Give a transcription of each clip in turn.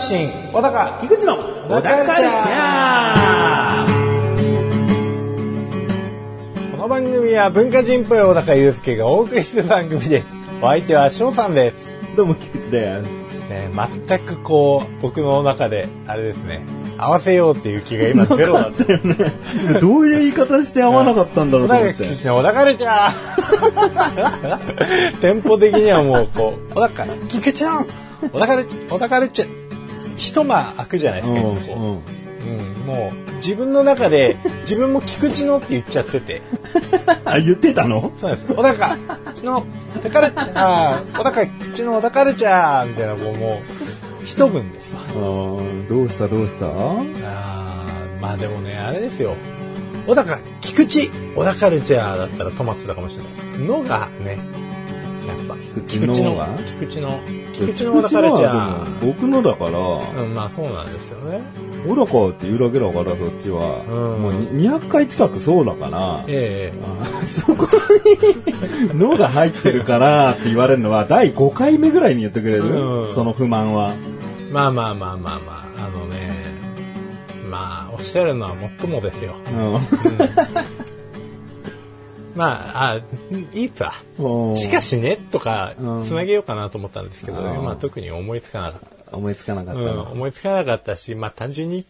的文化発信、小高、菊池の小高カルチャこの番組は文化人っぽい小高祐介がお送りする番組です。お相手は翔さんです。どうも菊池です。ね、全くこう、僕の中で、あれですね、合わせようっていう気が今 ゼロだった。どういう言い方して合わなかったんだろうと思って。小高菊池の小高カルチャーテンポ的にはもうこう、小高、菊池の小高カルチャー、小高カルチャー、一間開くじゃないですか、いつもこう。うんもう自分の中で自分も菊池のって言っちゃってて。あ、言ってたの？そうです。小高。の小高ルチャー小高菊池の小高ルチャーみたいなもうもう一文です。わあーどうした？どうした？あーまあでもねあれですよ。小高菊池小高ルチャーだったら止まってたかもしれないです。のがねやっぱ菊池のが菊池の菊池のは僕のだから、うん、まあそうなんですよね。小高って言うだけだからそっちは。うん。もうに200回近くそうだから、ええあそこに「の」が入ってるからって言われるのは第5回目ぐらいに言ってくれる、うん。その不満は。まあまあまあまあまあ、あのね、まあ、おっしゃるのはもっともですよ。うんまあ、あ、いいっすわ。もうしかしね、とかう、んつなげようかなと思ったんですけど、うんまあ特に思いつかなかっ。思いつかなかったたうん、の。思いつかなかったし、まあ単純に、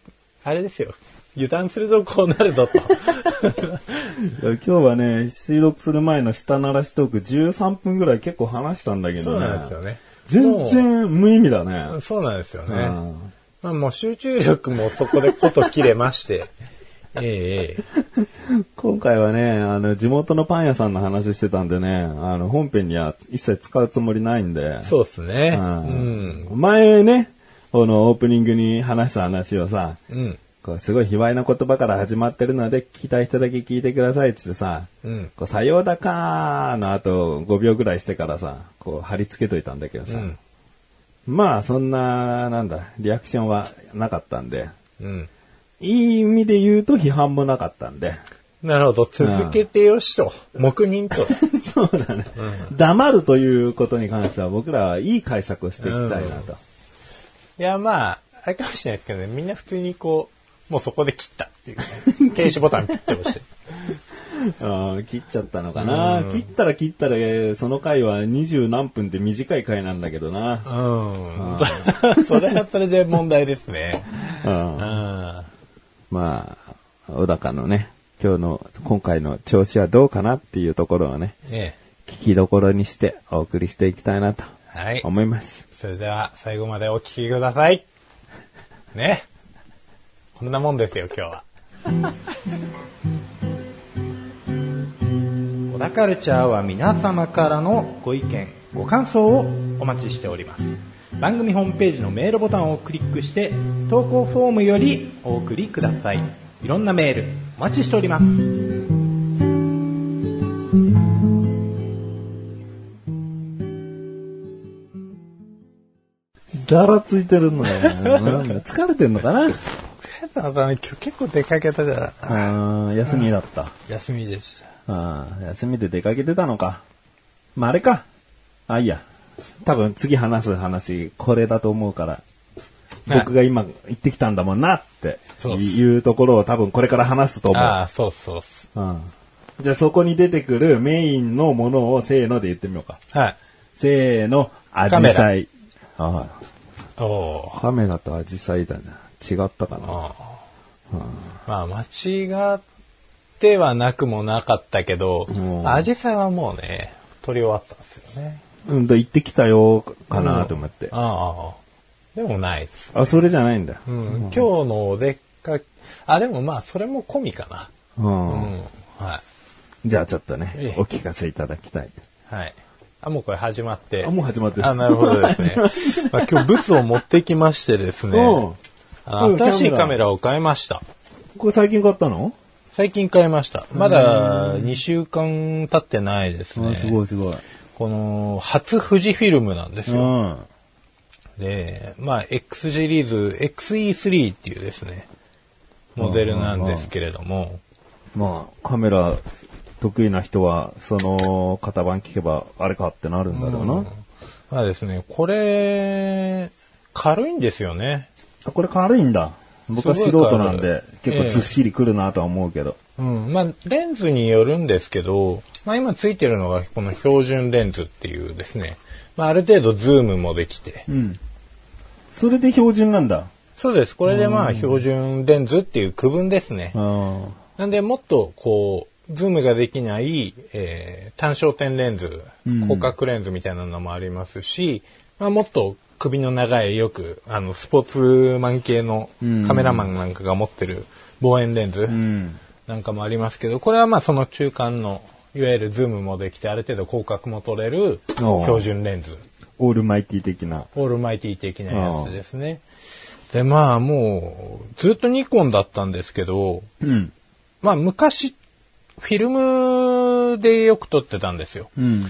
あれですよ。油断するとこうなるぞと。今日はね、収録する前の下鳴らしトーク13分ぐらい結構話したんだけどね。そうなんですよね。全然無意味だもねう。そうなんですよね。うんまあもう集中力もそこでこと切れまして。ええええ今回はね、あの、地元のパン屋さんの話してたんでね、あの、本編には一切使うつもりないんで。そうですね。ううんん。前ね、このオープニングに話した話をさ、うん。こうすごい卑猥な言葉から始まってるので、聞きたい人だけ聞いてくださいってってさ、うん。こう、さようだかーの後5秒ぐらいしてからさ、こう貼り付けといたんだけどさ、うん。まあそんな、なんだ、リアクションはなかったんで、うん。いい意味で言うと批判もなかったんで、なるほど。続けてよしと。黙認と。そうだね、黙るということに関しては僕らはいい解釈をしていきたいなと。いや、まあ、あれかもしれないですけどね、みんな普通にこう、もうそこで切ったっていうね。停止ボタンピッて押して。あー切っちゃったのかな、切ったら切ったら、えーその回は二十何分って短い回なんだけどな。うん。それはそれで問題ですね。う んうん。まあ、小高のね、今日の、今回の調子はどうかなっていうところをね、ね聞きどころにしてお送りしていきたいなとはい。思います。それでは最後までお聞きください。ね。こんなもんですよ、今日は。小田カルチャーは皆様からのご意見、ご感想をお待ちしております。番組ホームページのメールボタンをクリックして、投稿フォームよりお送りください。いろんなメール、お待ちしております。だらついてるのね。なんだ疲れてんのかな？なんかね、今日結構出かけたじゃあー休みだった。休みでした。あー休みで出かけてたのか。まあ、あれか。あ、いいや。多分次話す話、これだと思うから。はい僕が今行ってきたんだもんなっていうところを多分これから話すと思う。ああ、そうそうっす。うん、じゃあそこに出てくるメインのものをせーので言ってみようか。はい。せーの、アジサイ。あおおあカメラとアジサイだな。違ったかな。あまあ、間違ってはなくもなかったけどうん、アジサイはもうね、撮り終わったんですよね。うんと、行ってきたよ、かなと思って。ああ。でもないです。あ、それじゃないんだ。うん。今日のお出かけ、あ、でもまあ、それも込みかな。うんうん。はじゃあちょっとねええ、お聞かせいただきたい。い。はい。あ、もうこれ始まって。あ、もう始まってる。あ、なるほどですね。まあ、今日ブツを持ってきましてですね うん。うんあの新しいカメラを買いました。これ最近買ったの？最近買いました。まだ2週間経ってないですね。あすごいすごい。この、初富士フィルムなんですうよ。ん。で、まあ、X シリーズ、XE3 っていうですね、モデルなんですけれども、まあ、カメラ得意な人は、その型番聞けば、あれかってなるんだろうな。まあですね、これ、軽いんですよね。あこれ軽いんだ。僕は素人なんで、結構ずっしりくるなとは思うけど。うん。まあ、レンズによるんですけど、まあ今ついてるのがこの標準レンズっていうですね、まあある程度ズームもできて。うん。それで標準なんだ。そうです。これでまあ標準レンズっていう区分ですね。あなんでもっとこう、ズームができない、えー単焦点レンズ、広角レンズみたいなのもありますし、まあもっと首の長いよく、あの、スポーツマン系のカメラマンなんかが持ってる望遠レンズうん。なんかもありますけど、これはまあその中間の、いわゆるズームもできてある程度広角も撮れる標準レンズ。オールマイティ的な。オールマイティ的なやつですね。で、まあもう、ずっとニコンだったんですけど、うん。まあ昔、フィルムでよく撮ってたんですよ。うん。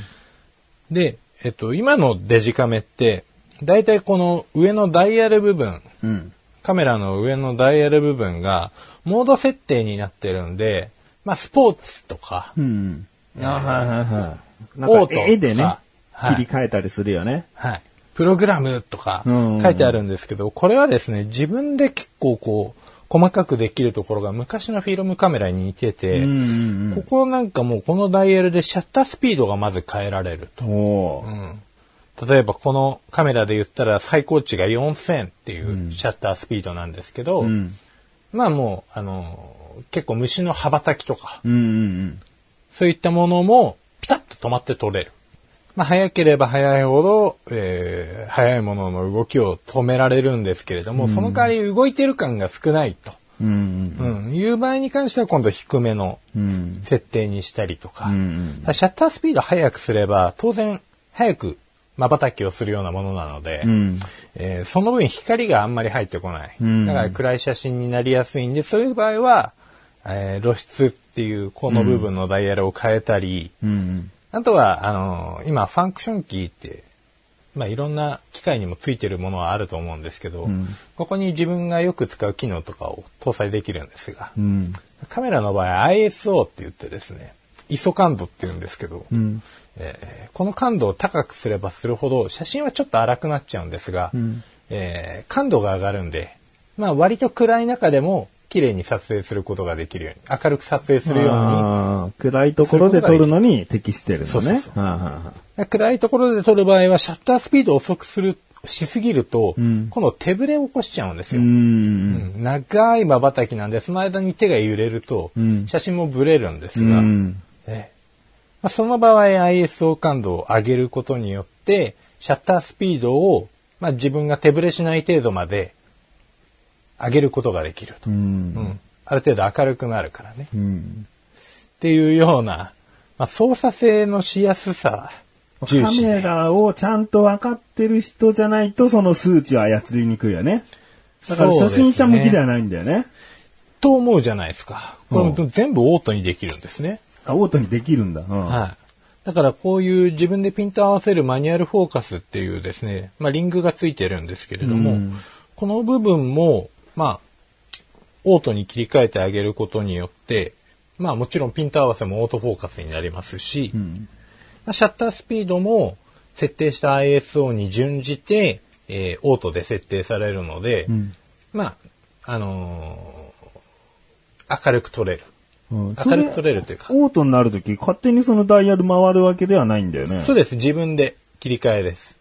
で、えっと、今のデジカメって、だいたいこの上のダイヤル部分、うん。カメラの上のダイヤル部分が、モード設定になってるんで、まあスポーツとか、うん。あはいはいはい。なんかオート絵でね、はい切り替えたりするよね。はい。プログラムとかうん書いてあるんですけど、これはですね、自分で結構こう、細かくできるところが昔のフィルムカメラに似てて、ここなんかもうこのダイヤルでシャッタースピードがまず変えられると。うん例えばこのカメラで言ったら最高値が4000っていうシャッタースピードなんですけど、うん。まあもう、あの、結構虫の羽ばたきとか、うんうんそういったものもピタッと止まって撮れる。まあ早ければ早いほど、えー早いものの動きを止められるんですけれども、その代わり動いてる感が少ないと、うん。うんうん、いう場合に関しては今度低めのうん。設定にしたりとか、うんシャッタースピード速くすれば当然早く瞬きをするようなものなので、うん。えーその分光があんまり入ってこない。うんだから暗い写真になりやすいんで、そういう場合は、えー露出っていうこの部分のダイヤルを変えたり、うん。あとは、あのー今、ファンクションキーって、まあ、いろんな機械にもついてるものはあると思うんですけど、んここに自分がよく使う機能とかを搭載できるんですが、うん。カメラの場合 ISO って言ってですね、ISO 感度って言うんですけど、うん。えーこの感度を高くすればするほど写真はちょっと荒くなっちゃうんですが、んえー感度が上がるんで、まあ割と暗い中でも綺麗に撮影することができるように、明るく撮影するように、暗いところで撮るのに適してるのね。暗いところで撮る場合はシャッタースピードを遅くする、しすぎると、ん今度手ぶれを起こしちゃうんですよ。あうん。うん長い瞬きなんで、その間に手が揺れると、ん写真もブレるんですうが、ん。ええまあ、その場合 ISO 感度を上げることによって、シャッタースピードを、まあ、自分が手ぶれしない程度まで上げることができると。う。うんんある程度明るくなるからね。うん。っていうような、まあ、操作性のしやすさ、カメラをちゃんと分かってる人じゃないと、その数値は操りにくいよね。だから初心者向きではないんだよね。と思うじゃないですか。これう全部オートにできるんですね。あ、オートにできるんだ。うん。はい。だ。からこういう自分でピント合わせるマニュアルフォーカスっていうですね、まあリングがついてるんですけれども、うんこの部分も、まあ、オートに切り替えてあげることによって、まあもちろんピント合わせもオートフォーカスになりますし、んまあシャッタースピードも設定した ISO に準じて、えーオートで設定されるので、んまあ、あのー明るく撮れる。うん明るく撮れるというか。オートになるとき、勝手にそのダイヤル回るわけではないんだよね。そうです。自分で切り替えです。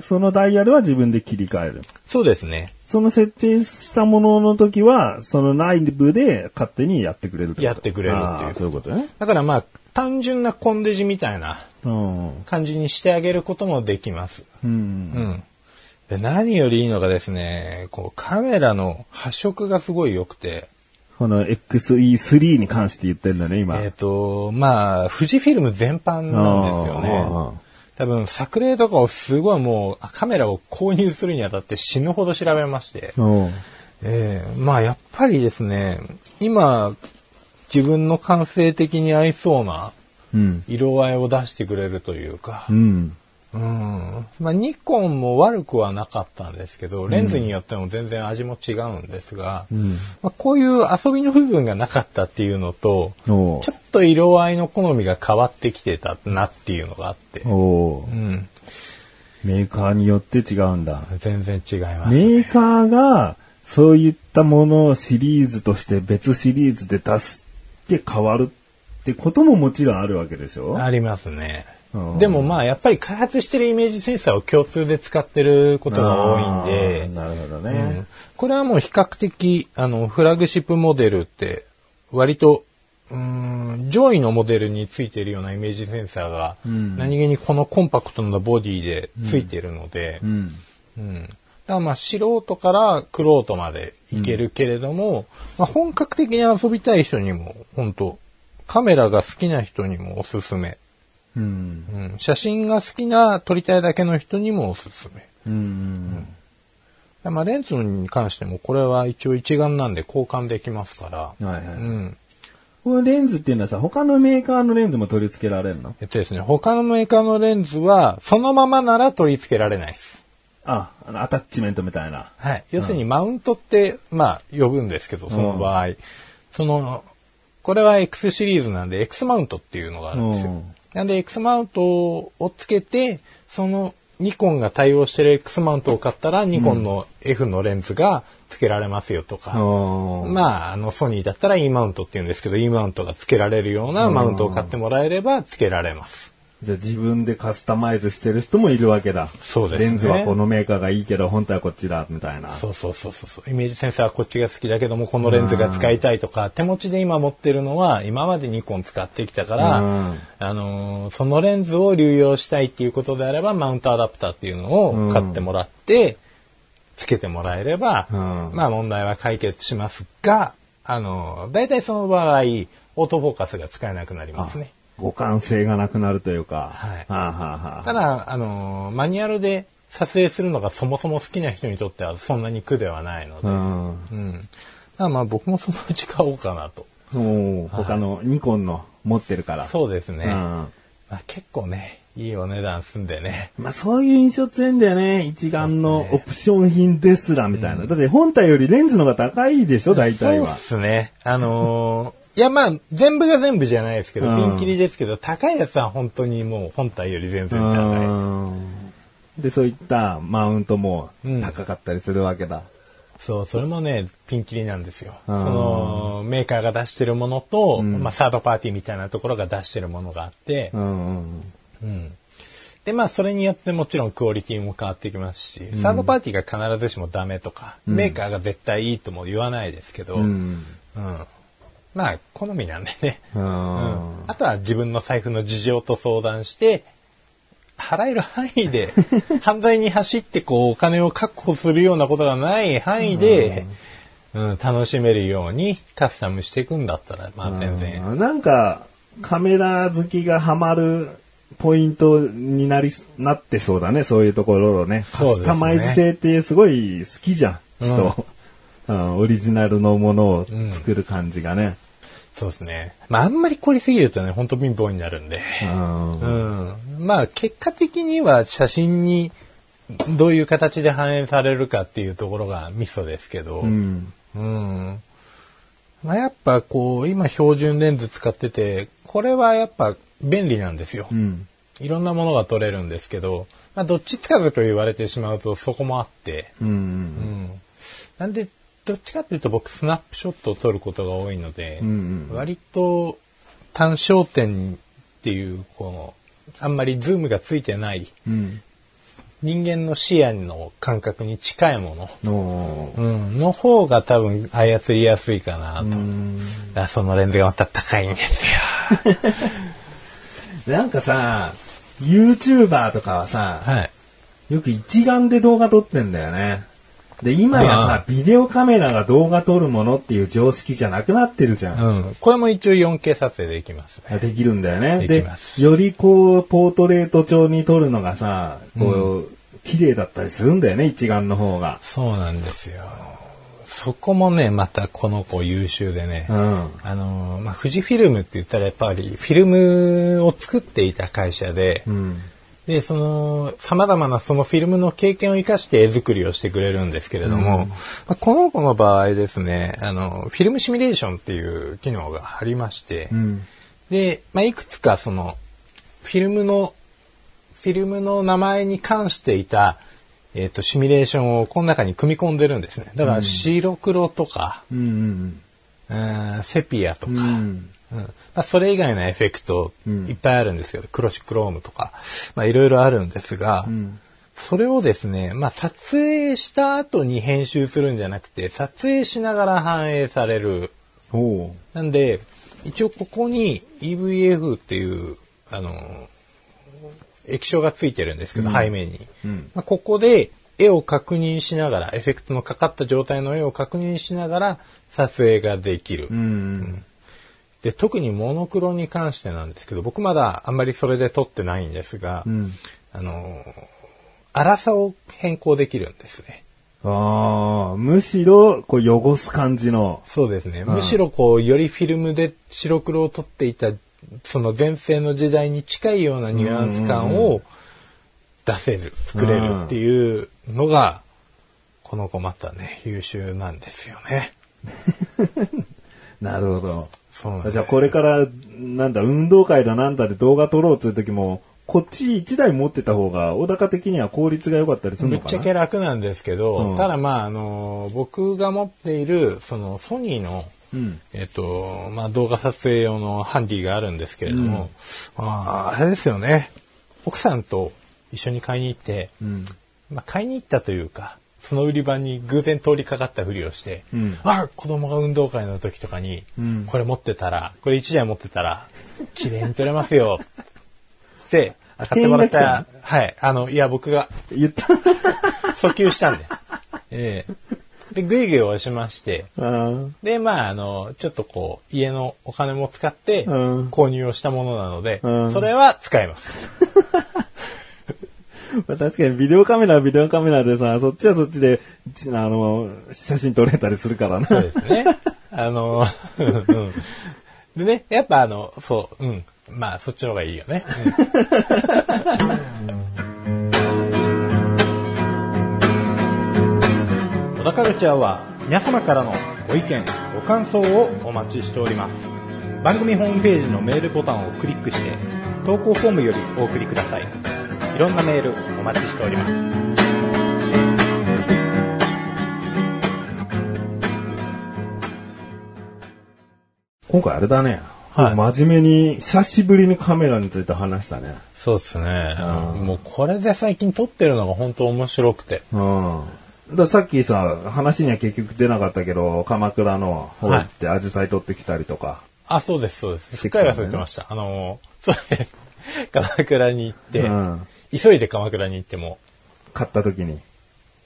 そのダイヤルは自分で切り替える。そうですね。その設定したものの時は、その内部で勝手にやってくれるやってくれるっていうそういうことね。だからまあ、単純なコンデジみたいなうん。感じにしてあげることもできます。うん。うん。で何よりいいのがですね、こうカメラの発色がすごい良くて、この XE3 に関して言ってんだね、今。えっ、と、まあ、富士フィルム全般なんですよね。多分、作例とかをすごいもう、カメラを購入するにあたって死ぬほど調べまして、うん。ええまあ、やっぱりですね、今、自分の感性的に合いそうなうん。色合いを出してくれるというかう、ん。うん。まあ、ニコンも悪くはなかったんですけど、レンズによっても全然味も違うんですが、んまあ、こういう遊びの部分がなかったっていうのと、おちょっと色合いの好みが変わってきてたなっていうのがあって、おうん。メーカーによって違うんだ。全然違います。メーカーがそういったものをシリーズとして別シリーズで出して変わるってことももちろんあるわけでしょ？ありますねうん。でもまあやっぱり開発してるイメージセンサーを共通で使ってることが多いんでなるほどうねん。これはもう比較的あのフラグシップモデルって割とうーん上位のモデルについているようなイメージセンサーがん何気にこのコンパクトなボディでついているので、うん。うん。だからまあ素人からクロートまでいけるけれども、まあ本格的に遊びたい人にも本当カメラが好きな人にもおすすめ。うん。うん、写真が好きな撮りたいだけの人にもおすすめ。うん。まあレンズに関してもこれは一応一眼なんで交換できますから。はいはい。うん。このレンズっていうのはさ、他のメーカーのレンズも取り付けられるの？えっとですね、他のメーカーのレンズはそのままなら取り付けられないです。あ、あのアタッチメントみたいな。はい。要するにマウントって、まあ、呼ぶんですけど、その場合。その、これは X シリーズなんで、X マウントっていうのがあるんですようん。なんで、X マウントをつけて、その、ニコンが対応してる X マウントを買ったら、ニコンの F のレンズが付けられますよとか。ままあ、あの、ソニーだったら E マウントって言うんですけど、E マウントが付けられるようなマウントを買ってもらえれば付けられます。じゃあ自分でカスタマイズしてる人もいるわけだ。そうですねレンズはこのメーカーがいいけど、本当はこっちだ、みたいな。そうそうそうそうそう。イメージセンサーはこっちが好きだけども、このレンズが使いたいとか、手持ちで今持ってるのは、今までニコン使ってきたから、うんあのーそのレンズを流用したいっていうことであれば、マウントアダプターっていうのを買ってもらって、つけてもらえれば、うんまあ問題は解決しますが、あのー大体その場合、オートフォーカスが使えなくなりますね。互換性がなくなるというか。はいはあ、はあはあ、ただ、あのーマニュアルで撮影するのがそもそも好きな人にとってはそんなに苦ではないので、うん。うん。だまあ僕もそのうち買おうかなと。もう、他のニコンの持ってるから。そうですね。うんまあ、結構ね、いいお値段すんでね。まあそういう印象強いんだよね。一眼のオプション品ですらみたいな。だって本体よりレンズの方が高いでしょ、大体はそうっ。すね。あのーいやまあ、全部が全部じゃないですけど、うんピンキリですけど、高いやつは本当にもう本体より全然高い。うんで、そういったマウントもうん高かったりするわけだ。そう、それもね、ピンキリなんですよ。そうんの、メーカーが出してるものと、んまあ、サードパーティーみたいなところが出してるものがあって、うんうんうん。で、まあ、それによってもちろんクオリティも変わってきますし、サードパーティーが必ずしもダメとか、メーカーが絶対いいとも言わないですけど、うん。うんまあ、好みなんでね。ううんんあとは自分の財布の事情と相談して、払える範囲で、犯罪に走ってこうお金を確保するようなことがない範囲で、うん、楽しめるようにカスタムしていくんだったら、まあ全然。うんなんか、カメラ好きがハマるポイントになり、なってそうだね、そういうところをね。カそうですねスタマイズ性ってすごい好きじゃん、人。うんオリジナルのものを作る感じがね。そうですね。まああんまり凝りすぎるとね、本当貧乏になるんで。うんうん。まあ結果的には写真にどういう形で反映されるかっていうところがミソですけど。うんうん。まあ、やっぱこう、今標準レンズ使ってて、これはやっぱ便利なんですよ。うんいろんなものが撮れるんですけど、まあ、どっちつかずと言われてしまうとそこもあって、うんうん。なんで、どっちかっていうと僕スナップショットを撮ることが多いので、うん割と単焦点っていう、この、あんまりズームがついてないうん人間の視野の感覚に近いもの。のうん、の方が多分操りやすいかなと。そのレンズがまた高いんですよ。なんかさ、YouTuber とかはさ、はい。よく一眼で動画撮ってんだよね。で、今やあさ、ビデオカメラが動画撮るものっていう常識じゃなくなってるじゃん。うん。これも一応 4K 撮影できますね。できるんだよね。できますよりこう、ポートレート調に撮るのがさ、こう、綺麗だったりするんだよね、一眼の方が。そうなんですよ。そこもね、またこの子優秀でね。うん。あのー、まあ、富士フィルムって言ったらやっぱりフィルムを作っていた会社で、うん。で、その、様々なそのフィルムの経験を生かして絵作りをしてくれるんですけれども、まあこの子の場合ですね、あの、フィルムシミュレーションっていう機能がありまして、うん。で、まあ、いくつかその、フィルムの、フィルムの名前に関していた、えっ、と、シミュレーションをこの中に組み込んでるんですね。だから、白黒とか、うんうんうんセピアとか、うん。うん。うんまあ、それ以外のエフェクトうんいっぱいあるんですけど、クロシクロームとか、まあいろいろあるんですが、んそれをですね、まあ撮影した後に編集するんじゃなくて、撮影しながら反映される。なんで、一応ここに EVF っていう、あの、液晶がついてるんですけど、背面に。うん。まあ、ここで絵を確認しながら、エフェクトのかかった状態の絵を確認しながら撮影ができる。うん。で、特にモノクロに関してなんですけど、僕まだあんまりそれで撮ってないんですが、うん。あの、粗さを変更できるんですね。ああ、むしろ、こう、汚す感じの。そうですね。むしろこう、よりフィルムで白黒を撮っていた、その前世の時代に近いようなニュアンス感を出せる、作れるっていうのが、この子またね、優秀なんですよね。なるほど。そうなんじゃあこれから、なんだ、運動会だなんだで動画撮ろうという時も、こっち1台持ってた方が、小高的には効率が良かったりするのかな？ぶっちゃけ楽なんですけど、うんただまあ、あの、僕が持っている、そのソニーの、うん。えっ、と、まあ、動画撮影用のハンディがあるんですけれども、まあ、あれですよね。奥さんと一緒に買いに行って、うん。まあ、買いに行ったというか、その売り場に偶然通りかかったふりをして、うんあ子供が運動会の時とかに、うんこれ持ってたら、これ1台持ってたら、綺麗に撮れますよ。って、あ買ってもらった、はい、あの、いや、僕が言った。訴求したんです。ええで、ぐいぐい押しまして、で、まあ、あの、ちょっとこう、家のお金も使って、うん購入をしたものなので、うんそれは使えます。まあ確かにビデオカメラはビデオカメラでさ、そっちはそっちで、あの、写真撮れたりするからな。そうですね。あの、うんでね、やっぱあの、そう、うん。まあ、そっちの方がいいよね。小田カルチャーは皆様からのご意見、ご感想をお待ちしております。番組ホームページのメールボタンをクリックして、投稿フォームよりお送りください。いろんなメールお待ちしております。今回あれだね。はい真面目に、久しぶりにカメラについて話したね。そうですね。うんもうこれで最近撮ってるのが本当面白くて。うん。ださっきさ、話には結局出なかったけど、鎌倉の方行ってアジサイ撮ってきたりとか。あ、そうです、そうです。すっかり忘れてました。あの、そうです。鎌倉に行って、うん急いで鎌倉に行っても、買った時に。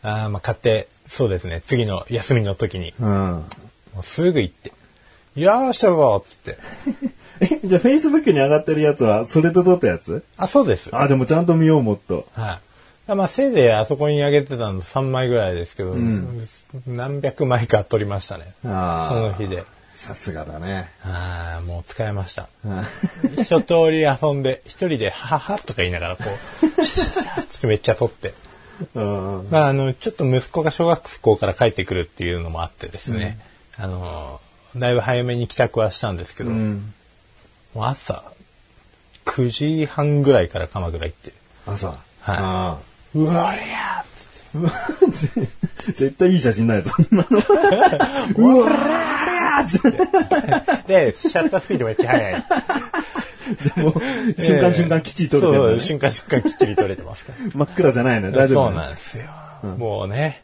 あーまあ買って、そうですね、次の休みの時に、うん。もうすぐ行って、いやーしたぞっつって。え、じゃあ Facebook に上がってるやつは、それと撮ったやつ？あ、そうです。はい。あ、でもちゃんと見よう、もっと。まあ、せいぜいあそこに上げてたの3枚ぐらいですけど、ん何百枚か撮りましたね。あーその日で。さすがだね。ああ、もう使えました。うん一通り遊んで、一人で、ははとか言いながら、こう、シャシャシャってめっちゃ撮って。うん。まあ、あの、ちょっと息子が小学校から帰ってくるっていうのもあってですね、あの、だいぶ早めに帰宅はしたんですけど、うん。もう朝、9時半ぐらいから鎌倉行って、朝。はいあうわりゃー 絶対いい写真ないぞ、そんなの。うわーーで、シャッタースピードめっちゃ速い。もう瞬間瞬間きっちり撮れてるねそう、瞬間瞬間きっちり撮れてますから。真っ暗じゃないの大丈夫そうなんですよ。もうね。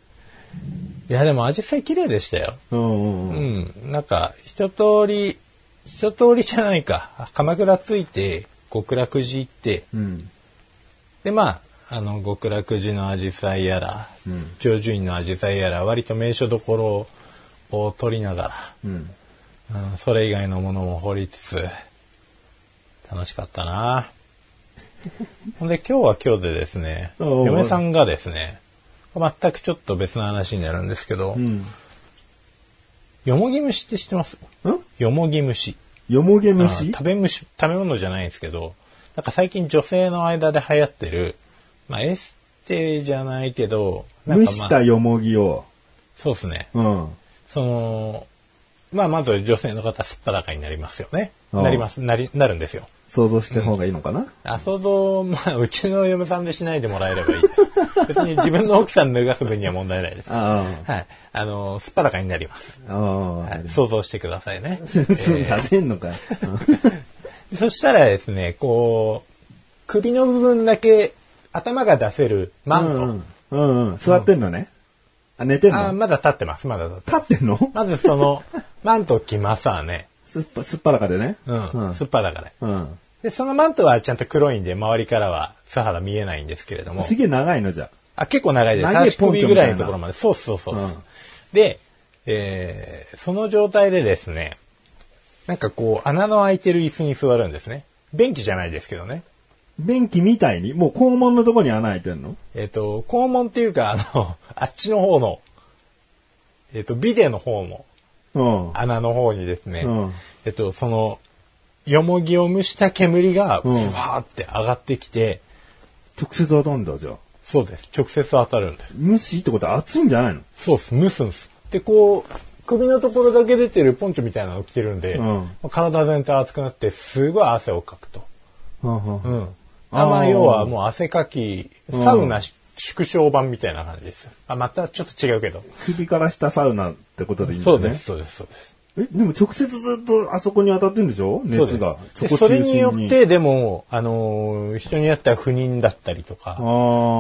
いや、でも、アジサイ綺麗でしたよ。うんうんううん。ん。なんか、一通り、一通りじゃないか。鎌倉着いて、極楽寺行って、うん。で、まあ、あの、極楽寺のアジサイやら、うん上樹院のアジサイやら、割と名所どころを撮りながうん。ら、うん、それ以外のものも掘りつつ、楽しかったな。ほ んで、今日は今日でですね、嫁さんがですね、全くちょっと別の話になるんですけど、うん。よもぎ虫って知ってます？ん？よもぎ虫。よもげあ虫食べ虫、食べ物じゃないんですけど、なんか最近女性の間で流行ってる、まあエステじゃないけど、なん蒸かまあ、したよもぎを。そうですね。うん。その、まあまず女性の方すっぱだかになりますよね。なります、なり、なるんですよ。想像した方がいいのかな、あ、想像、まあ、うちの嫁さんでしないでもらえればいいです。別に自分の奥さん脱がす分には問題ないです。あはい。あの、すっぱだかになります。はい、想像してくださいね。すんさせんのかよ。そしたらですね、こう、首の部分だけ頭が出せるマント。うんうん。うんうん。座ってんのね。あ、寝てんあ、のまだ立ってます、まだ立ってます。立ってんの？まずその、マントを着ますわね。すっぱ、すっぱらかでね。うん。うんすっぱだかで。うん。で、そのマントはちゃんと黒いんで、周りからは素肌見えないんですけれども。すげえ長いのじゃ？あ、結構長いです。足首ぐらいのところまで。そうそうそうそう、うんで、えー、その状態でですね、なんかこう、穴の開いてる椅子に座るんですね。便器じゃないですけどね。便器みたいに、もう肛門のとこに穴開いてんの？えっ、と、肛門っていうか、あの、あっちの方の、えっ、と、ビデの方のうん。穴の方にですね、うんえっと、その、よもぎを蒸した煙が、ふうんわーって上がってきて、直接当たんだ、じゃあ。そうです。直接当たるんです。蒸しってことは熱いんじゃないの？そうです。蒸すんです。で、こう、首のところだけ出てるポンチョみたいなの着てるんで、うん体全体熱くなって、すごい汗をかくと。うんうんうん。あまあ、要はもう汗かき、サウナし縮小版みたいな感じです。あ、またちょっと違うけど。首から下サウナってことでいいんだよね。そうです、そうです、そうです。え、でも直接ずっとあそこに当たってるんでしょ？そうです熱が。でこそれによって、でも、あのー人によっては不妊だったりとか、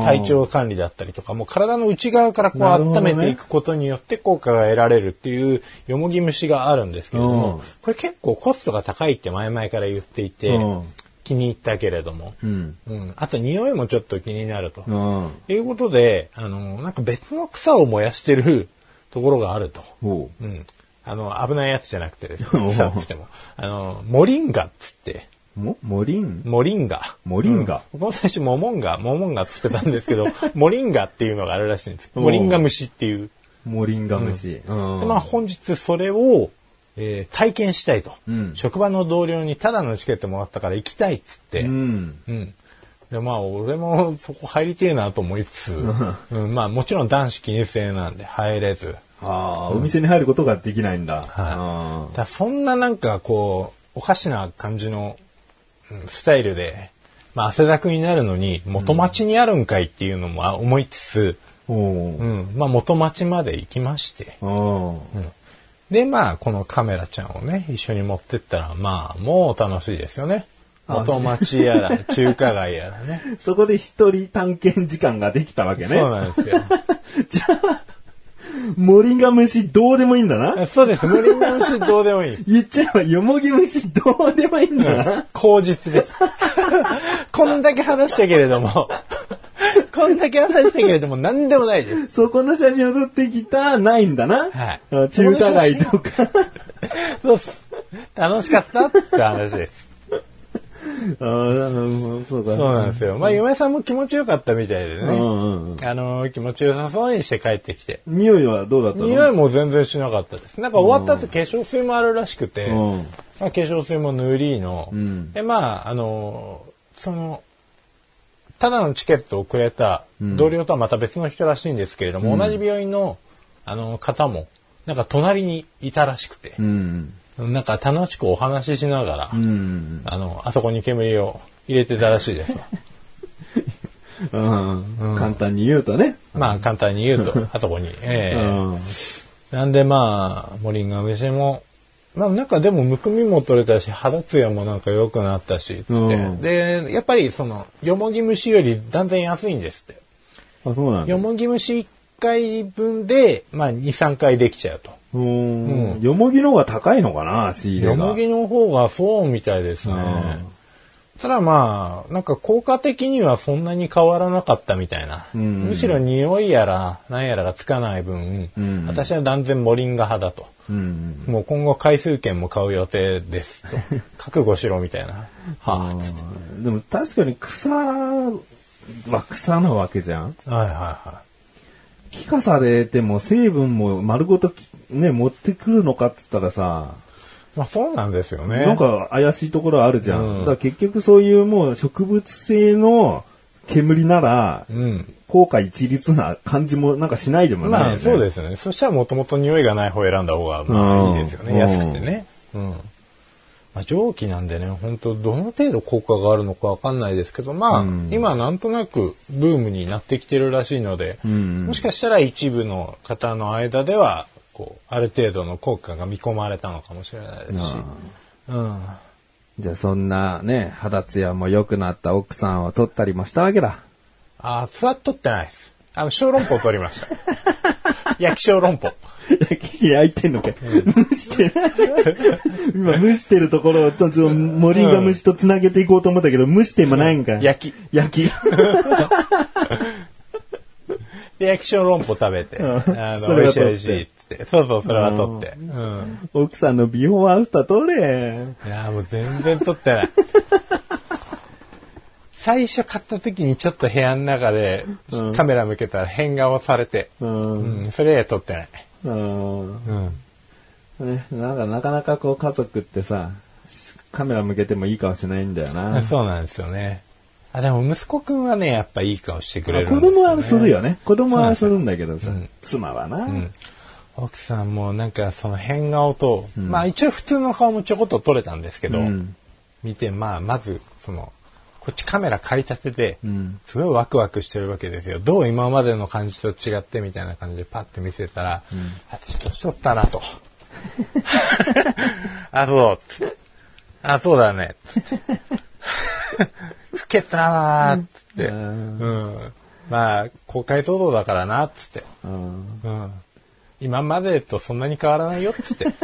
体調管理だったりとか、もう体の内側からこう温めていくことによって効果が得られるっていうよもぎ虫があるんですけれども、うんこれ結構コストが高いって前々から言っていて、うん気に入ったけれども、うん。うん、あと匂いもちょっと気になると。うん。いうことで、あの、なんか別の草を燃やしてる ところがあると。ほうん。あの、危ないやつじゃなくてですね、うん草っつっても。あの、モリンガっつって、う。も、モリン？モリンガ。モリンガうん最初モモンガ、モモンガっつってたんですけど、モリンガっていうのがあるらしいんです。うんモリンガ虫っていう。モリンガ虫。うんで、まあ本日それを、えー体験したいと、うん。職場の同僚にただのチケットもらったから行きたいっつって。うん。うん。で、まあ、俺もそこ入りてえなと思いつつ、うん、まあ、もちろん男子禁制なんで入れず。ああ、お店に入ることができないんだ。はあだそんななんかこう、おかしな感じの、うんスタイルで、まあ、汗だくになるのに、元町にあるんかいっていうのもあ思いつつ、ーおうーん、まあ、元町まで行きまして、あーで、まあ、このカメラちゃんをね、一緒に持ってったら、まあ、もう楽しいですよね。元町やら、中華街やらね。そこで一人探検時間ができたわけね。そうなんですよ。モリンガ虫どうでもいいんだな。そうです。無理な虫どうでもいい。言っちゃえばよもぎ虫どうでもいいんだな。口実です。こんだけ話したけれども、こんだけ話したけれども、何でもないです。そこの写真を撮ってきた、ないんだな。はいあ中華街とか。そうっす。楽しかったって話です。あーそうか。そうなんですよ。まあ、嫁さんも気持ちよかったみたいでね。うんうんうん。あの、気持ちよさそうにして帰ってきて。匂いはどうだったの？匂いも全然しなかったです。なんか終わった後化粧水もあるらしくて、うんまあ、化粧水も塗りの、んで、まあ、あの、その、ただのチケットをくれた同僚とはまた別の人らしいんですけれども、同じ病院の、あの、方も、なんか隣にいたらしくてう、ん。なんか楽しくお話ししながら、うん。あの、あそこに煙を入れてたらしいですわ。うん。簡単に言うとね。まあ、簡単に言うと、あそこに。ええうん。なんでまあ、モリンガ虫も、まあなんかでもむくみも取れたし、肌ツヤもなんか良くなったし、つって。うんで、やっぱりその、よもぎ虫より断然安いんですって。あ、そうなんだよ。もぎ虫1回分で、まあ2、3回できちゃうと。うん。よもぎの方が高いのかな、仕入れが。よもぎの方がそうみたいですね。ただまあ、なんか効果的にはそんなに変わらなかったみたいな。んむしろ匂いやら何やらがつかない分、ん私は断然モリンガ派だと。うん。もう今後回数券も買う予定ですと。覚悟しろみたいな。はあ、つって。でも確かに草は草なわけじゃんはいはいは気化されても成分も丸ごときね、持ってくるのかっつったらさ、まあそうなんですよね。なんか怪しいところあるじゃん。うんだから結局そういうもう植物性の煙なら、うん。効果一律な感じもなんかしないでもないよね。まあそうですよね。そしたらもともと匂いがない方を選んだ方がまあいいですよね。うん安くてね。うん。まあ蒸気なんでね、本当どの程度効果があるのかわかんないですけど、まあ、うん今なんとなくブームになってきてるらしいので、んもしかしたら一部の方の間では、こう、ある程度の効果が見込まれたのかもしれないですし。うん。じゃあそんなね、肌ツヤも良くなった奥さんを撮ったりもしたわけだ。あ、ツワッ取ってないです。あの、小籠包取りました。焼き小籠包。生地焼いてんのか、蒸してない。今蒸してるところをちょっと森が虫と繋げていこうと思ったけど、蒸してもないんか。焼き。焼き。で、焼き小籠包食べて、うんあの、美味しい美味しいって言って。そうそう、それは取って。うん。奥さんのビフォーアフター撮れ。いやーもう全然撮ってない。最初買った時にちょっと部屋の中でカメラ向けたら変顔されて、うん。うん、それ以来撮ってない。うん。うん。ね、なんかなかなかこう家族ってさ、カメラ向けてもいい顔しないんだよな。そうなんですよね。あ、でも息子くんはね、やっぱいい顔してくれるね。供はするよね。子供はするんだけどさ、うん妻はな。うん奥さんもなんかその変顔と、まあ一応普通の顔もちょこっと撮れたんですけど、うん見て、まあまずその、こっちカメラ借りたてでん、すごいワクワクしてるわけですよ。どう今までの感じと違ってみたいな感じでパッて見せたら、私年取ったなと。あ、そう。あ、そうだね。つって老けたわーっつって。うん。まあ、公開騒動だからな、っつって。うんうん。今までとそんなに変わらないよ、っつって。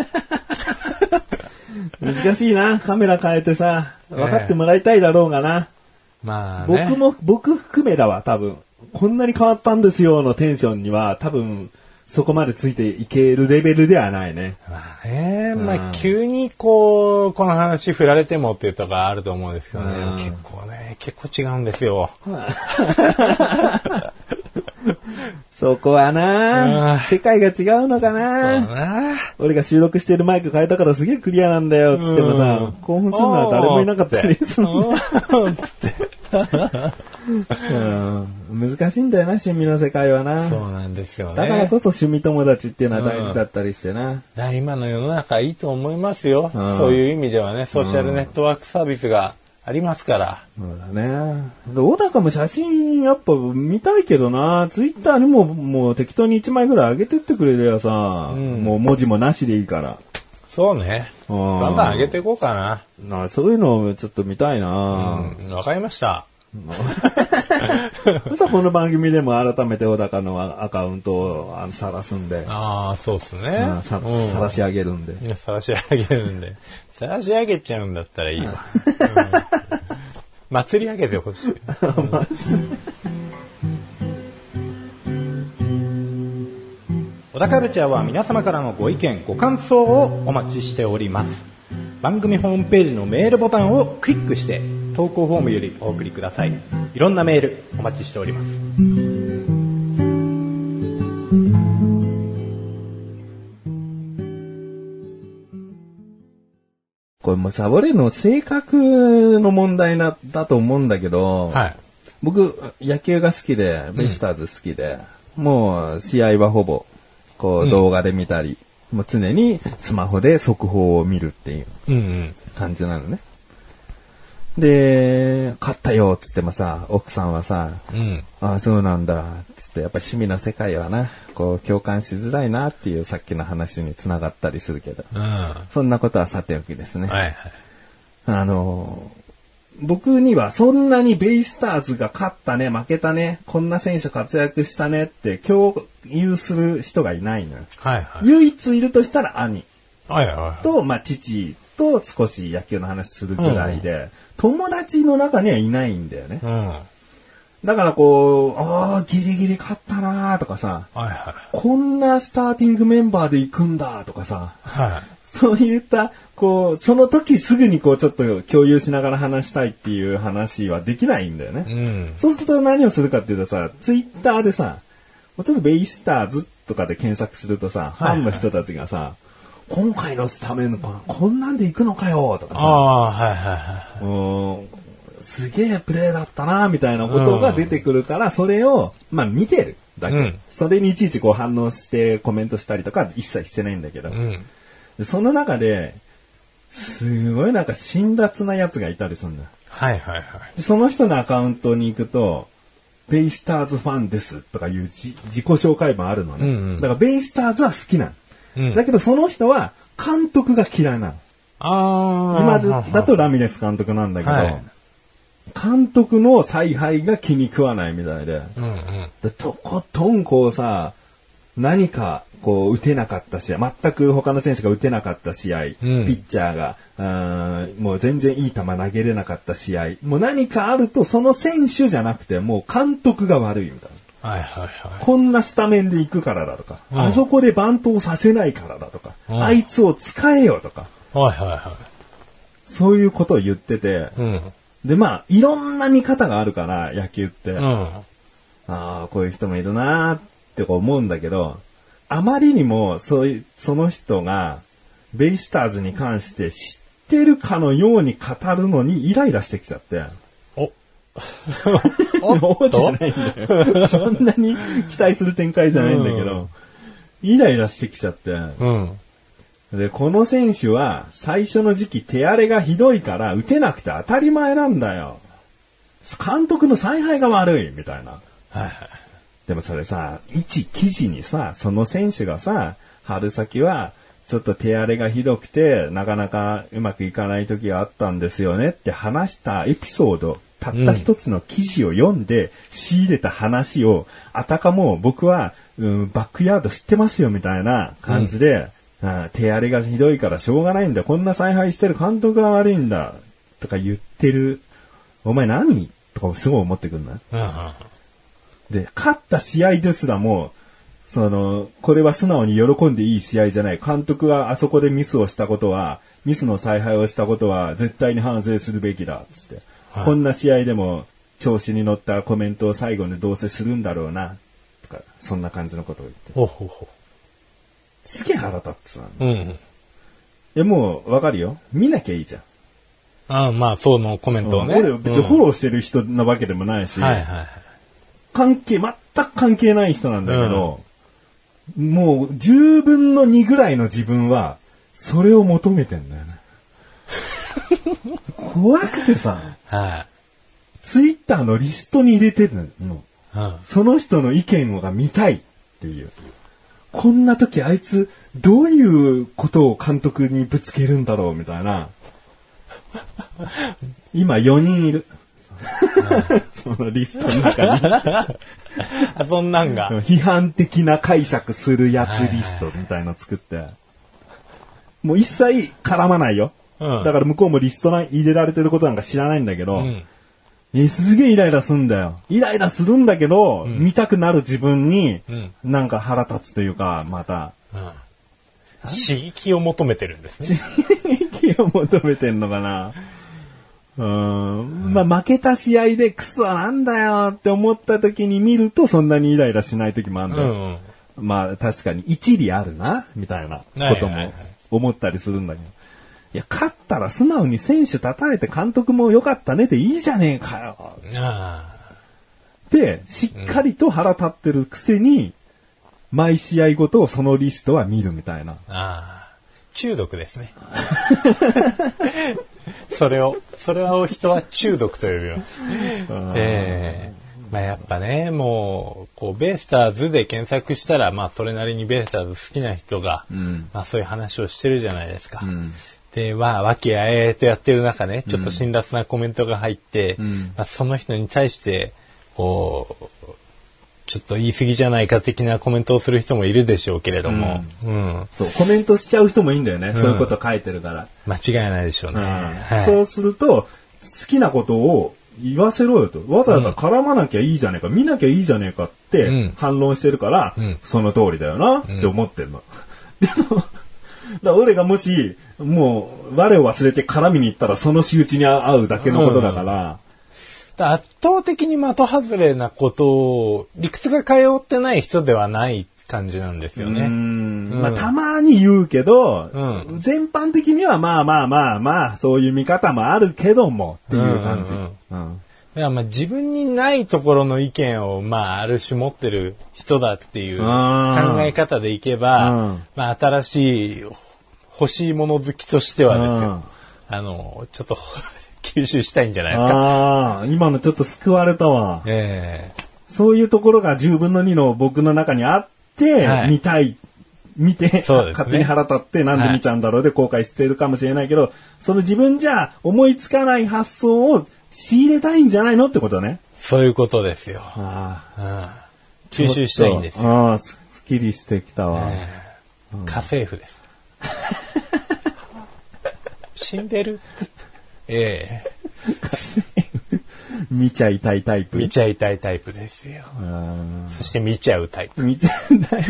難しいな。カメラ変えてさ、分かってもらいたいだろうがな。まあね。僕も、僕含めだわ、多分。こんなに変わったんですよのテンションには、多分、そこまでついていけるレベルではないね。まあね、まうんあ急にこう、この話振られてもっていうとこあると思うんですけどね、うん結構ね、結構違うんですよ。そこはうんな、世界が違うのかな。俺が収録してるマイク変えたからすげえクリアなんだよ、つってもさ、興奮するのは誰もいなかったりするの。うんうん難しいんだよな、趣味の世界はな。そうなんですよね。だからこそ趣味友達っていうのは大事だったりしてな。だから今の世の中いいと思いますよ。うんそういう意味ではね、ソーシャルネットワークサービスがありますから。そうだね。で小高も写真やっぱ見たいけどな、ツイッターにももう適当に1枚ぐらい上げてってくれりゃさ、んもう文字もなしでいいから。そうね。うんバンバン上げていこうかな。なそういうのをちょっと見たいな、うん、わかりました。さこの番組でも改めて小高のアカウントをあの晒すんで、ああ、そうっすねうん。さうん晒し上げるんで。いや、晒し上げるんで。晒し上げちゃうんだったらいいわ。うん祭り上げてほしい。小田カルチャーは皆様からのご意見、ご感想をお待ちしております。番組ホームページのメールボタンをクリックして、投稿フォームよりお送りください。いろんなメールお待ちしております。これもうサボレの性格の問題な、だと思うんだけど、はい。僕、野球が好きで、ベイスターズ好きで、もう試合はほぼ、こう動画で見たり、もう常にスマホで速報を見るっていううんうん。感じなのね。で、勝ったよっつってもさ、奥さんはさ、うん。ああ、そうなんだ、つって、やっぱ趣味の世界はな、こう共感しづらいなっていうさっきの話につながったりするけど、うん。はそんなことはさておきですね。いはい。あの、僕にはそんなにベイスターズが勝ったね、負けたね、こんな選手活躍したねって共有する人がいないのよ。はいはい。唯一いるとしたら兄はいはと、まあ、父と少し野球の話するぐらいで、友達の中にはいないんだよねい。。うん。はいだからこう、ああ、ギリギリ勝ったなーとかさ、はい。こんなスターティングメンバーで行くんだとかさ、はそういった、こう、その時すぐにこうちょっと共有しながら話したいっていう話はできないんだよね。い。うん。そうすると何をするかっていうとさ、ツイッターでさ、ちょっとベイスターズとかで検索するとさ、フはいァンの人たちがさ、今回のスタメンここんなんで行くのかよとかさ、ああ、はいはいはい。うんすげえプレーだったな、みたいなことが出てくるから、それを、まあ見てるだけ。うんそれにいちいちこう反応してコメントしたりとか一切してないんだけど、うん。でその中で、すごいなんか辛辣なやつがいたりするんだよ。はいはいはい。でその人のアカウントに行くと、ベイスターズファンですとかいうじ自己紹介文あるのね。うんうんだからベイスターズは好きなの。うんだけどその人は監督が嫌いなの。ああ。今だだとラミレス監督なんだけど、はい監督の采配が気に食わないみたいで、うんうん。でとことんこうさ、何かこう打てなかった試合、全く他の選手が打てなかった試合、ピッチャーが、あーもう全然いい球投げれなかった試合、もう何かあるとその選手じゃなくてもう監督が悪いみたいな。はいはいはい。こんなスタメンで行くからだとか、うんあそこでバントをさせないからだとか、うんあいつを使えよとか、はいはいはそういうことを言ってて、い。うん。で、まあ、いろんな見方があるから、野球って。うん。ああ、こういう人もいるなーって思うんだけど、あまりにも、そういう、その人が、ベイスターズに関して知ってるかのように語るのにイライラしてきちゃって。お。おじゃないんだよ。そんなに期待する展開じゃないんだけど、イライラしてきちゃって。うん。で、この選手は最初の時期手荒れがひどいから打てなくて当たり前なんだよ。監督の采配が悪いみたいな。はいはい。でもそれさ、一記事にさ、その選手がさ、春先はちょっと手荒れがひどくて、なかなかうまくいかない時があったんですよねって話したエピソード、たった一つの記事を読んで仕入れた話を、あたかも僕は、うん、バックヤード知ってますよみたいな感じで、あ手荒れがひどいからしょうがないんだ。こんな采配してる監督が悪いんだ。とか言ってる。お前何？とかすごい思ってくんうん。で、勝った試合ですらも、その、これは素直に喜んでいい試合じゃない。監督があそこでミスをしたことは、ミスの采配をしたことは絶対に反省するべきだ。つって、はいこんな試合でも調子に乗ったコメントを最後にどうせするんだろうな。とか、そんな感じのことを言って。ほうほうほすげえ腹立つわ。う。うん。え、もうわかるよ。見なきゃいいじゃん。ああ、まあ、そのコメントをね。俺別にフォローしてる人なわけでもないし、うんはいはいはい。関係、全く関係ない人なんだけど、もう10分の2ぐらいの自分は、それを求めてんだよね。怖くてさ、はツイッターのリストに入れてるの。い。うん。その人の意見が見たいっていう。こんな時あいつ、どういうことを監督にぶつけるんだろうみたいな。今4人いる。そのリストの中に。あ、そんなんが。批判的な解釈するやつリストみたいの作って。もう一切絡まないよ。うんだから向こうもリストに入れられてることなんか知らないんだけど、うん。えすげえイライラすんだよ。イライラするんだけど、見たくなる自分に、うんなんか腹立つというか、また、うん。刺激を求めてるんですね。気を求めてんのかな。うーん。まあ、負けた試合でクソなんだよって思った時に見るとそんなにイライラしない時もあるんうだよ。ん。まあ確かに一理あるな、みたいなことも思ったりするんだけど。いや、勝ったら素直に選手叩いて監督も良かったねでいいじゃねえかよ。あで、しっかりと腹立ってるくせに、毎試合ごとそのリストは見るみたいな。あ。ああ。中毒ですね。それを、それを人は中毒と呼びます。ええ。まあやっぱね、もう、こう、ベイスターズで検索したら、まあそれなりにベイスターズ好きな人が、まあそういう話をしてるじゃないですか。で、まあ、和気あいあいとやってる中ね、ちょっと辛辣なコメントが入って、まあ、その人に対して、こう、ちょっと言い過ぎじゃないか的なコメントをする人もいるでしょうけれども、うん、そう、コメントしちゃう人もいいんだよね。そういうこと書いてるから。間違いないでしょうね。はいそうすると、好きなことを言わせろよと。わざわざ絡まなきゃいいじゃねえか、見なきゃいいじゃねえかってうん反論してるから、んその通りだよなって思ってんの。でも、だ俺がもし、もう、我を忘れて絡みに行ったらその仕打ちに合うだけのことだから圧倒的に的外れなことを、理屈が通ってない人ではない感じなんですようね。ん。まあ、たまに言うけど、う全般的にはまあまあまあまあ、そういう見方もあるけどもっていう感じ。だからまあ自分にないところの意見を、まあ、ある種持ってる人だっていう考うん。え方でいけば、うん。まあ、新しい欲しいもの好きとしてはですうん。よ、あの、ちょっと吸収したいんじゃないですか。ああ、今のちょっと救われたわ。えそういうところが10分の2の僕の中にあって、はい見たい。見て、ね勝手に腹立ってなんで見ちゃうんだろうで後悔してるかもしれないけど、その自分じゃ思いつかない発想を仕入れたいんじゃないのってことね。えそういうことですよ。ああうん、吸収したいんですよ。ああ、すっきりしてきたわ。家政婦です。死んでるええ 見ちゃいたいタイプ。見ちゃいたいタイプですよ。あそして見ちゃうタイプ。あ見ちゃいたい。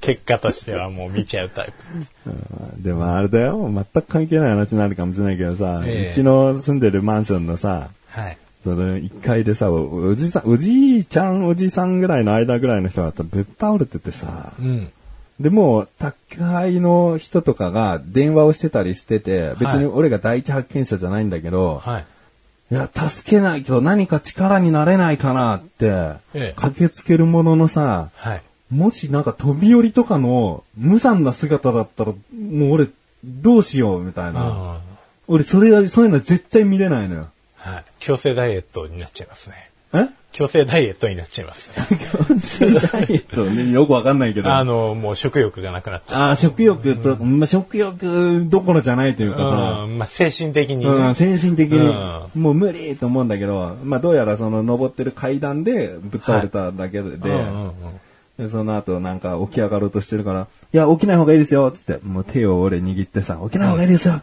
結果としてはもう見ちゃうタイプ。でもあれだよ。全く関係ない話になるかもしれないけどさ、ええうちの住んでるマンションのさ、はい。その1階でさ、おおじさん、おじいちゃん、おじさんぐらいの間ぐらいの人がぶっ倒れててさ、うん。でもう、宅配の人とかが電話をしてたりしてて、別に俺が第一発見者じゃないんだけど、はい。い、や、助けないと何か力になれないかなって、ええ駆けつけるもののさ、はい。もしなんか飛び降りとかの無残な姿だったら、もう俺、どうしようみたいな。は俺、それは、そういうの絶対見れないのよ。い。強制ダイエットになっちゃいますね。え？強制ダイエットになっちゃいます。ね。ダイエットね、よくわかんないけど。あの、もう食欲がなくなっちゃう。ああ、食欲と、まあ、食欲どころじゃないというかさ、うん、まあ精神的に。ね、うん、精神的に、うもう無理と思うんだけど、まあどうやらその登ってる階段でぶっ倒れただけで、うんうんうん。でその後なんか起き上がろうとしてるから、いや、起きない方がいいですよつって、もう手を俺握ってさ、起きない方がいいですよ、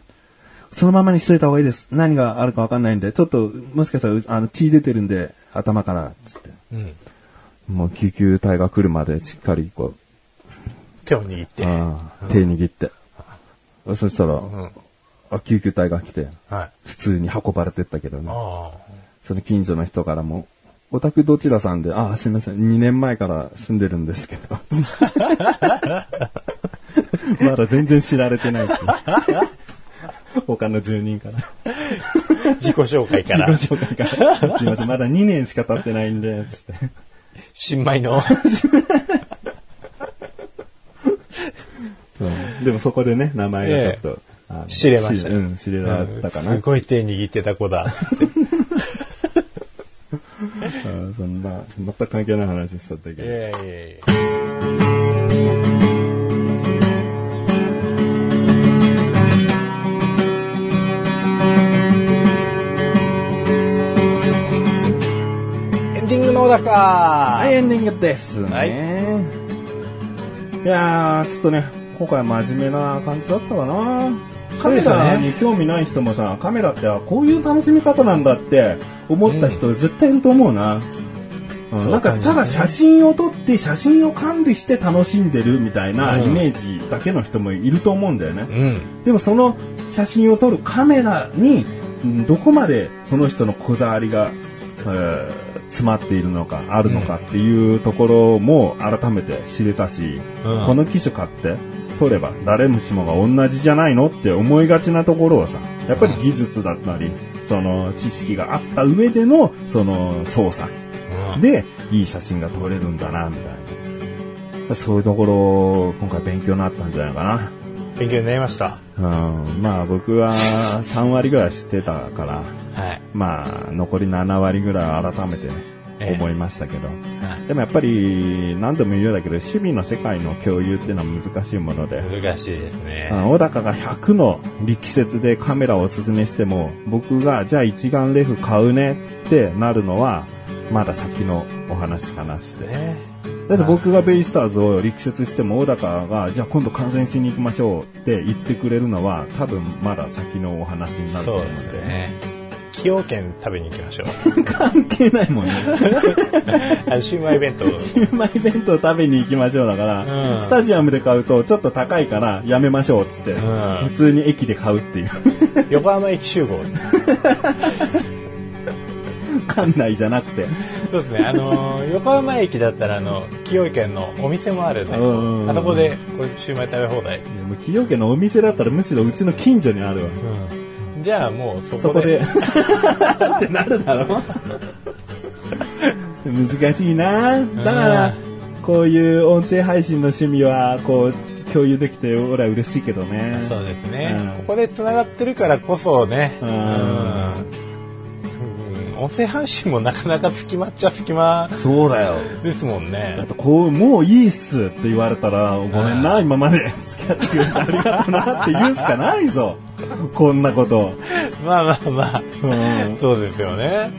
そのままにしといた方がいいです。何があるかわかんないんで、ちょっと、もしかしたら、あの、血出てるんで、頭から、つって。うんもう救急隊が来るまでしっかりこ手を握って。手握って。そしたら、うんあ、救急隊が来て、はい。普通に運ばれてったけどね。あその近所の人からも、お宅どちらさんで、あ、すみません、2年前から住んでるんですけど。まだ全然知られてない 他の住人から。あ。自己紹介から。自己紹介から。すみません、まだ2年しか経ってないんで、つって。新米の。うんでもそこでね、名前がちょっと、あの知れました知うん、知れられたかな。すごい手握ってた子だ。うんそんな、全く関係ない話しちゃったけど。いやいやいやエンディングの小高はい、エンディングですね。はいい、やー、ちょっとね、今回真面目な感じだったかな。カメラに興味ない人もさ、カメラってあこういう楽しみ方なんだって思った人絶対いると思うな。うんなんかただ写真を撮って写真を管理して楽しんでるみたいなうんイメージだけの人もいると思うんだよね。うん。でもその写真を撮るカメラにうんどこまでその人のこだわりが、えー詰まっているのかあるのかっていうところも改めて知れたし、うん。この機種買って撮れば誰もしもが同じじゃないのって思いがちなところをさやっぱり技術だったりその知識があった上でのその操作でいい写真が撮れるんだなみたいな。そういうところ今回勉強になったんじゃないかな。勉強になりました。うん、まあ僕は3割ぐらい知ってたから、はい。まあ残り7割ぐらい改めて思いましたけど。はいでもやっぱり何度も言うようだけど趣味の世界の共有っていうのは難しいもので、難しいですね。あ小高が100の力説でカメラをおすすめしても僕がじゃあ一眼レフ買うねってなるのはまだ先のお話かなして。ねだって僕がベイスターズを力説しても小高がじゃあ今度観戦しに行きましょうって言ってくれるのは多分まだ先のお話になるとそう思うのでですね。崎陽軒食べに行きましょう。関係ないもんねあの、シウマイ弁当。シウマイ弁当食べに行きましょうだから、うんスタジアムで買うとちょっと高いからやめましょうっつって、ん普通に駅で買うっていう横浜駅集合。館内じゃなくて。そうですね。あのー横浜駅だったら、あの、崎陽軒のお店もあるんで、うんあそこで、こう、シューマイ食べ放題。崎陽軒のお店だったらむしろうちの近所にあるわ。うん。じゃあもうそそこで。こで。ってなるだろ 難しいなだから、こういう音声配信の趣味は、こう、共有できて、俺は嬉しいけどね。そうですね、うんここで繋がってるからこそね、うんうん音声配信もなかなか隙間っちゃ隙間そうだよ。ですもんだねっ。てこう、もういいっすって言われたら、ごめんな、今まで付き合ってくれてありがとうなって言うしかないぞ。こんなこと。まあまあまあ、うんそうですよね。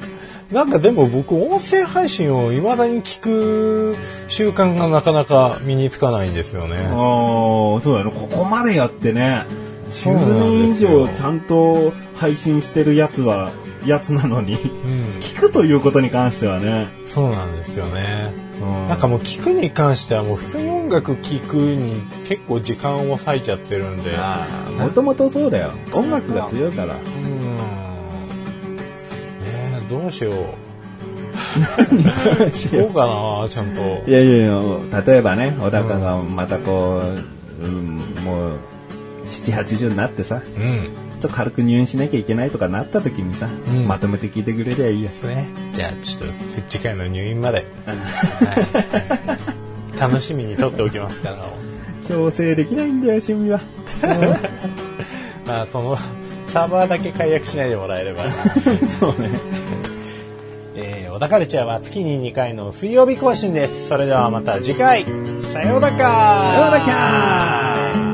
なんかでも僕、音声配信を未だに聞く習慣がなかなか身につかないんですよね。ああ、そうだよね。ここまでやってね、そうなん10年以上ちゃんと配信してるやつは、やつなのに、うん、聞くということに関してはね。そうなんですよね。うんなんかもう聞くに関してはもう普通に音楽聞くに結構時間を割いちゃってるんで。もともとそうだよ。音楽が強いから。うーん。ねえ、どうしよう。聞こうかな、ちゃんと。いやいやいや、例えばね、小高がまたこう、うん、もう、7、80になってさ、うん。と軽く入院しなきゃいけないとかなった時にさ、んまとめて聞いてくれりゃいいやで。すね。じゃあ、ちょっと次回の入院まで。はい、楽しみにとっておきますから。強制できないんだよ、趣味は。まあ、その、サーバーだけ解約しないでもらえれば。そうね。えー、小田カルチャーは月に2回の水曜日更新です。それではまた次回。さようならさようなら